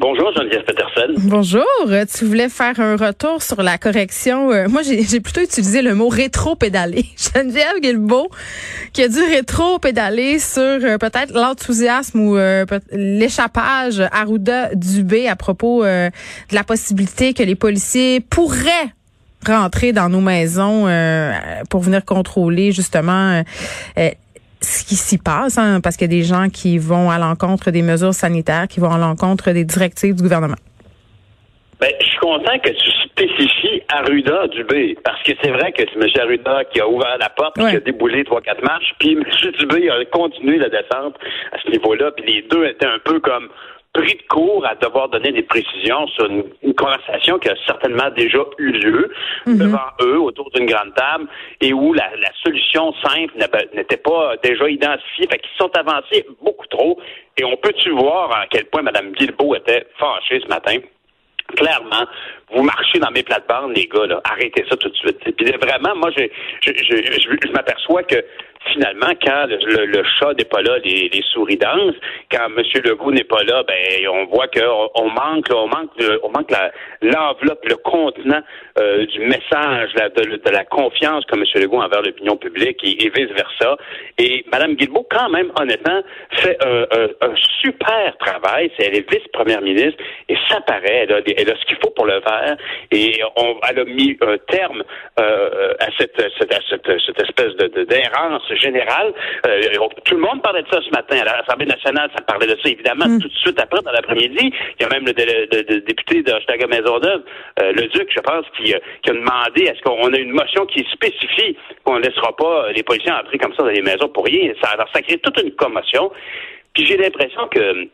Bonjour, Geneviève Peterson. Bonjour. Tu voulais faire un retour sur la correction. Euh, moi, j'ai plutôt utilisé le mot rétro-pédaler. Geneviève Guilbeault, qui a dû rétro-pédaler sur euh, peut-être l'enthousiasme ou euh, l'échappage Arruda Dubé à propos de la possibilité que les policiers pourraient rentrer dans nos maisons pour venir contrôler justement ce qui s'y passe, hein, parce qu'il y a des gens qui vont à l'encontre des mesures sanitaires, qui vont à l'encontre des directives du gouvernement. Ben, je suis content que tu spécifies Arruda Dubé, parce que c'est vrai que c'est M. Arruda qui a ouvert la porte, qui a déboulé trois, quatre marches, puis M. Dubé a continué la descente à ce niveau-là, puis les deux étaient un peu comme pris de court à devoir donner des précisions sur une, conversation qui a certainement déjà eu lieu mhm. devant eux autour d'une grande table et où la, solution simple n'était pas déjà identifiée. Fait qu'ils sont avancés beaucoup trop et on peut-tu voir à quel point Mme Guilbeault était fâchée ce matin? Clairement, vous marchez dans mes plates-bandes, les gars, là. Arrêtez ça tout de suite. Puis vraiment, moi, je, je, je m'aperçois que finalement, quand le, chat n'est pas là, les, souris dansent. Quand M. Legault n'est pas là, ben on voit qu'on on manque, on manque, on manque l'enveloppe, le contenant euh, du message, de, la confiance que M. Legault envers l'opinion publique et, vice versa. Et Mme Guilbeault, quand même, honnêtement, fait un, super travail. elle est vice-première ministre et ça paraît, elle a, elle a ce qu'il faut pour le faire. Et on, elle a mis un terme euh, à cette, cette, cette, cette espèce de d'errance général. Euh, tout le monde parlait de ça ce matin. À l'Assemblée nationale, ça parlait de ça, évidemment, mm. tout de suite après, dans l'après-midi. Il y a même le, député de Maison Maisonneuve, euh, le Duc, je pense, qui, euh, qui a demandé est-ce qu'on a une motion qui spécifie qu'on ne laissera pas les policiers entrer comme ça dans les maisons pour rien? Ça, alors, ça crée toute une commotion. Puis j'ai l'impression que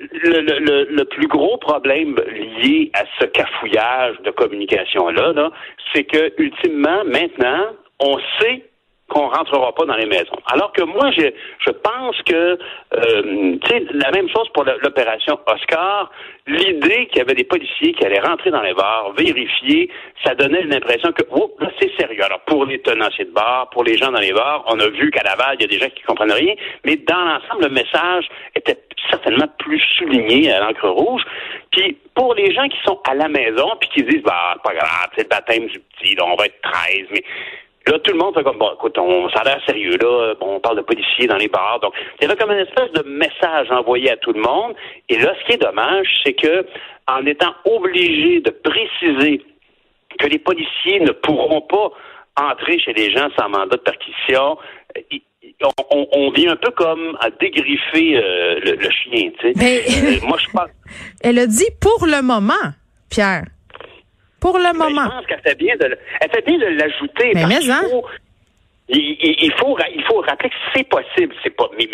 le, le, le, plus gros problème lié à ce cafouillage de communication-là, -là, c'est que, ultimement, maintenant, on sait qu'on rentrera pas dans les maisons. Alors que moi, je, je pense que, euh, tu sais, la même chose pour l'opération Oscar, l'idée qu'il y avait des policiers qui allaient rentrer dans les bars, vérifier, ça donnait l'impression que, oh, là, c'est sérieux. Alors, pour les tenanciers de bars, pour les gens dans les bars, on a vu qu'à Laval, il y a des gens qui comprennent rien, mais dans l'ensemble, le message était certainement plus souligné à l'encre rouge. Puis, pour les gens qui sont à la maison, puis qui disent, bah, pas grave, c'est le baptême du petit, là, on va être 13, mais Là, tout le monde fait comme, bon, écoute, on, ça a l'air sérieux, là. Bon, on parle de policiers dans les bars. Donc, il y avait comme une espèce de message envoyé à tout le monde. Et là, ce qui est dommage, c'est que, en étant obligé de préciser que les policiers ne pourront pas entrer chez les gens sans mandat de perquisition, on, vient un peu comme à dégriffer euh, le, chien, tu sais. Euh, moi, je pense. Elle a dit pour le moment, Pierre. Pour le moment. Je pense qu'elle fait bien de, elle fait bien de l'ajouter. Mais, mais hein? Il, faut, il faut rappeler que c'est possible. C'est pas, mais,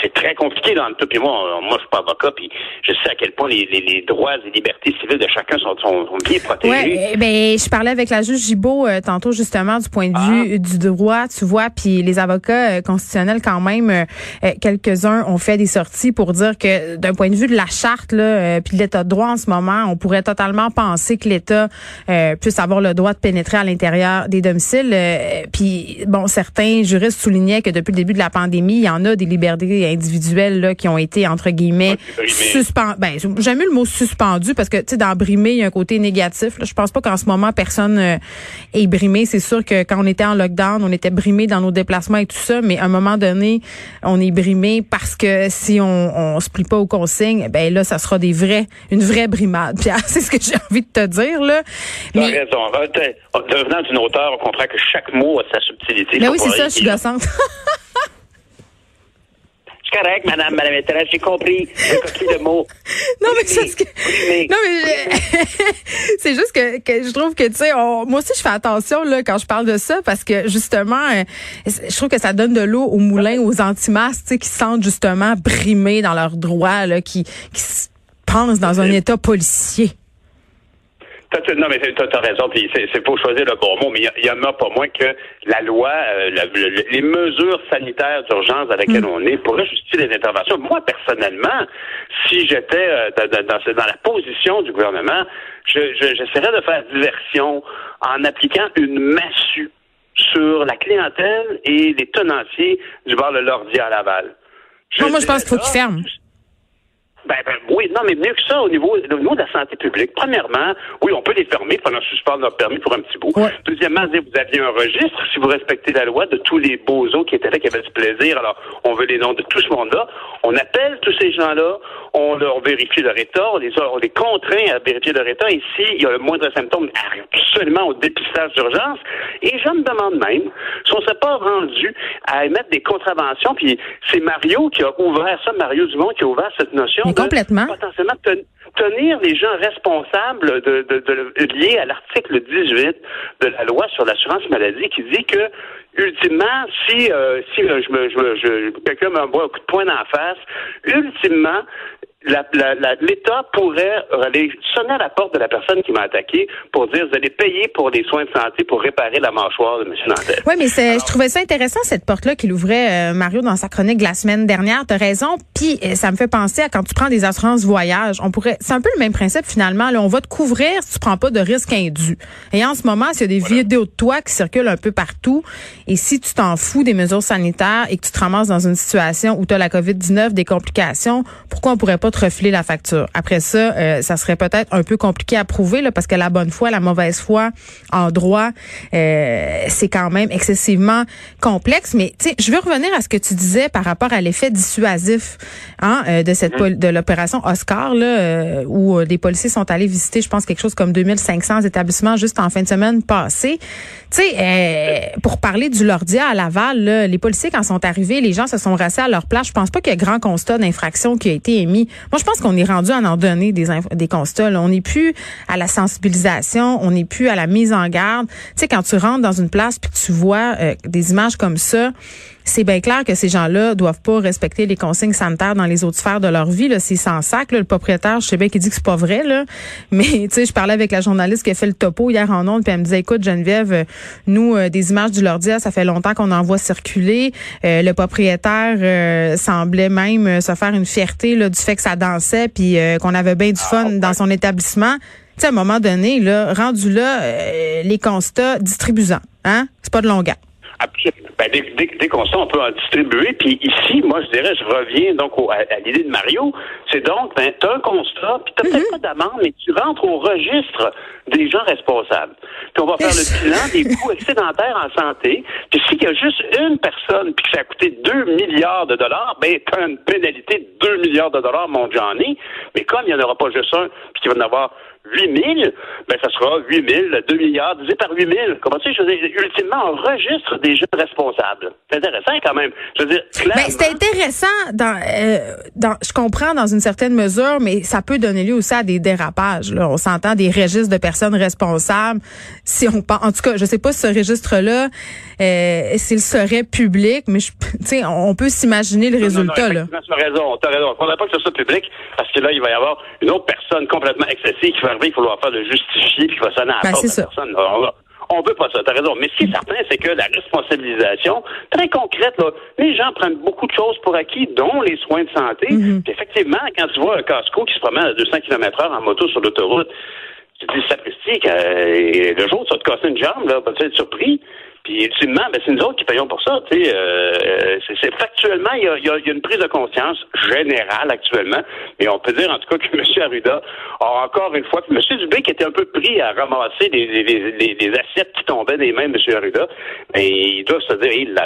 c'est très compliqué dans le tout. Puis moi, moi, je suis pas avocat, puis je sais à quel point les, les, droits et libertés civiles de chacun sont, sont, bien protégés. Ouais, ben, je parlais avec la juge Gibault euh, tantôt justement du point de vue ah. du droit, tu vois, puis les avocats euh, constitutionnels quand même, euh, quelques-uns ont fait des sorties pour dire que d'un point de vue de la charte là, puis de l'état de droit en ce moment, on pourrait totalement penser que l'État puisse avoir le droit de pénétrer à l'intérieur des domiciles. puis bon certains juristes soulignaient que depuis le début de la pandémie, il y en a des libertés individuelles là, qui ont été, entre guillemets, suspendues. Ben, j'aime le mot suspendu parce que, tu sais, dans brimer, il y a un côté négatif. Là. Je pense pas qu'en ce moment, personne euh, est brimé. C'est sûr que quand on était en lockdown, on était brimé dans nos déplacements et tout ça, mais à un moment donné, on est brimé parce que si on, on se plie pas aux consignes, ben là, ça sera des vrais, une vraie brimade. Pierre, c'est ce que j'ai envie de te dire, là. Mais... raison. Devenant d'une auteur, on comprend que chaque mot a sa subtilité. Mais oui, c'est ça, je suis gossante. Correct, madame, madame maîtresse, j'ai compris. J'ai compris le mot. Non, mais c'est que... Non, mais c'est juste que, que, je trouve que, tu sais, moi aussi, je fais attention là quand je parle de ça parce que, justement, euh, je trouve que ça donne de l'eau au moulin, aux anti-masques, tu sais, qui se sentent, justement, brimés dans leurs droits, là, qui, qui pensent dans un état policier non, mais tu as, raison, puis c'est pour choisir le bon mot, mais il y, en a pas moins que la loi, euh, les mesures sanitaires d'urgence dans lesquelles mm. on est pourraient justifier les interventions. Moi, personnellement, si j'étais euh, dans, dans, la position du gouvernement, j'essaierais de faire diversion en appliquant une massue sur la clientèle et les tenanciers du bar de l'ordi à Laval. moi, je pense qu'il faut qu'ils ferment. Ben, ben, oui, non, mais mieux que ça, au niveau, au niveau de la santé publique. Premièrement, oui, on peut les fermer pendant suspendre leur permis pour un petit bout. Deuxièmement, vous aviez un registre, si vous respectez la loi, de tous les bozos qui étaient là, qui avaient du plaisir. Alors, on veut les noms de tout ce monde-là. On appelle tous ces gens-là, on leur vérifie leur état, on les, on les contraint à vérifier leur état. Et s'il y a le moindre symptôme, absolument au dépistage d'urgence. Et je me demande même si on ne s'est pas rendu à émettre des contraventions. Puis c'est Mario qui a ouvert ça, Mario Dumont qui a ouvert cette notion complètement. potentiellement tenir les gens responsables de, de, de liés à l'article 18 de la loi sur l'assurance maladie qui dit que ultimement, si euh, si euh, je me, je, je quelqu'un m'envoie un coup de poing dans la face, ultimement, l'État pourrait aller sonner à la porte de la personne qui m'a attaqué pour dire vous allez payer pour des soins de santé pour réparer la mâchoire de M. Nantel. Oui, mais je trouvais ça intéressant cette porte-là qu'il ouvrait euh, Mario dans sa chronique de la semaine dernière. Tu as raison. Puis euh, ça me fait penser à quand tu prends des assurances voyage. On pourrait, c'est un peu le même principe finalement. Là, on va te couvrir si tu prends pas de risque indu. Et en ce moment, s'il y a des vidéos de toi qui circulent un peu partout, et si tu t'en fous des mesures sanitaires et que tu te ramasses dans une situation où tu as la COVID-19, des complications, pourquoi on pourrait pas te la facture. Après ça, euh, ça serait peut-être un peu compliqué à prouver là, parce que la bonne foi, la mauvaise foi en droit, euh, c'est quand même excessivement complexe. Mais tu sais, je veux revenir à ce que tu disais par rapport à l'effet dissuasif hein, euh, de cette mm-hmm. de l'opération Oscar là, où les policiers sont allés visiter, je pense quelque chose comme 2500 établissements juste en fin de semaine passée. Tu sais, pour parler du Lordia à Laval, là, les policiers quand sont arrivés, les gens se sont rassés à leur place. Je pense pas qu'il y ait grand constat d'infraction qui a été émis. Moi, je pense qu'on est rendu à en donner des, des constats. On n'est plus à la sensibilisation, on n'est plus à la mise en garde. Tu sais, quand tu rentres dans une place puis que tu vois euh, des images comme ça, c'est bien clair que ces gens-là doivent pas respecter les consignes sanitaires dans les autres sphères de leur vie. C'est sans sac. Le propriétaire, je sais bien qu'il dit que c'est pas vrai, là. mais tu sais, je parlais avec la journaliste qui a fait le topo hier en ondes, puis elle me disait, écoute, Geneviève, euh, nous, euh, des images du Lordia, ça fait longtemps qu'on en voit circuler. Euh, le propriétaire semblait même se faire une fierté là, du fait que ça dansait, puis qu'on avait bien du ah, fun dans son établissement. Tu sais, à un moment donné, là, rendu là, les constats distribuants, hein, c'est pas de longueur. Dès, dès, qu'on sait, on peut en distribuer. Puis ici, moi, je dirais, je reviens donc à, l'idée de Mario. C'est donc, ben, tu as un constat, puis tu n'as peut-être mhm. pas d'amende, mais tu rentres au registre des gens responsables. Puis on va faire le bilan des coûts excédentaires en santé. Puis s'il y a juste une personne, puis que ça a coûté 2 milliards de dollars, ben, tu as une pénalité de 2 milliards de dollars, mon Johnny. Mais comme il n'y en aura pas juste un, puis qu'il va en avoir 8 000, ben, ça sera 8 000, 2 milliards, divisé par 8 000. Comment tu sais, je veux dire, ultimement, on registre des jeunes responsables. C'est intéressant quand même. Je veux dire, clairement. Ben, c'est intéressant dans, euh, dans, je comprends dans une certaine mesure, mais ça peut donner lieu aussi à des dérapages, là. On s'entend des registres de personnes responsables. Si on en tout cas, je sais pas si ce registre-là, euh, s'il serait public, mais tu sais, on peut s'imaginer le résultat, non, non, là. Tu as raison, tu as raison. Il faudrait pas que ce soit public, parce que là, il va y avoir une autre personne complètement excessive qui va il faut leur faire le justifier, puis il va sonner à ben, la personne. on veut pas ça, t'as raison. Mais ce qui est certain, c'est que la responsabilisation, très concrète, là, les gens prennent beaucoup de choses pour acquis, dont les soins de santé. Mm-hmm. effectivement, quand tu vois un casco qui se promène à 200 km heure en moto sur l'autoroute, tu te dis, sapristi, euh, le jour où tu vas te casser une jambe, là, tu vas être surpris. Puis ultimement, ben, c'est nous autres qui payons pour ça. Sais, euh, c'est, factuellement, il y a, y a, une prise de conscience générale actuellement, mais on peut dire en tout cas que M. Arruda a encore une fois, M. Dubé qui était un peu pris à ramasser des, assiettes qui tombaient des mains de M. Arruda, mais il doit se dire, il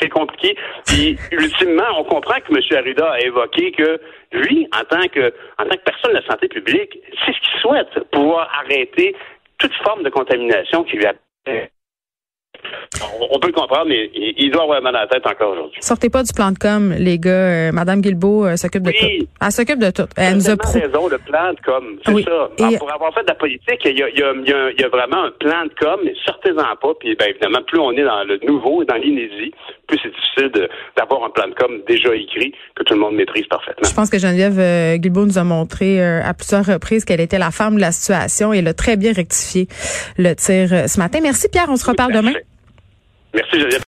c'est compliqué. Puis ultimement, on comprend que M. Arruda a évoqué que lui, en tant que en tant que personne de la santé publique, c'est ce qu'il souhaite, pouvoir arrêter toute forme de contamination qui lui a On, peut le comprendre, mais il, doit avoir mal à la tête encore aujourd'hui. Sortez pas du plan de com, les gars. Euh, Madame Guilbeault euh, s'occupe de tout. Elle s'occupe de tout. Elle nous a raison, le plan de com. C'est ça. pour avoir fait de la politique, il y, a, vraiment un plan de com, mais sortez-en pas. Puis, ben, évidemment, plus on est dans le nouveau, dans l'inédit, plus c'est difficile d'avoir un plan de com déjà écrit que tout le monde maîtrise parfaitement. Je pense que Geneviève euh, Guilbeault nous a montré à plusieurs reprises qu'elle était la femme de la situation et elle a très bien rectifié le tir ce matin. Merci, Pierre. On se reparle demain. Merci, Geneviève.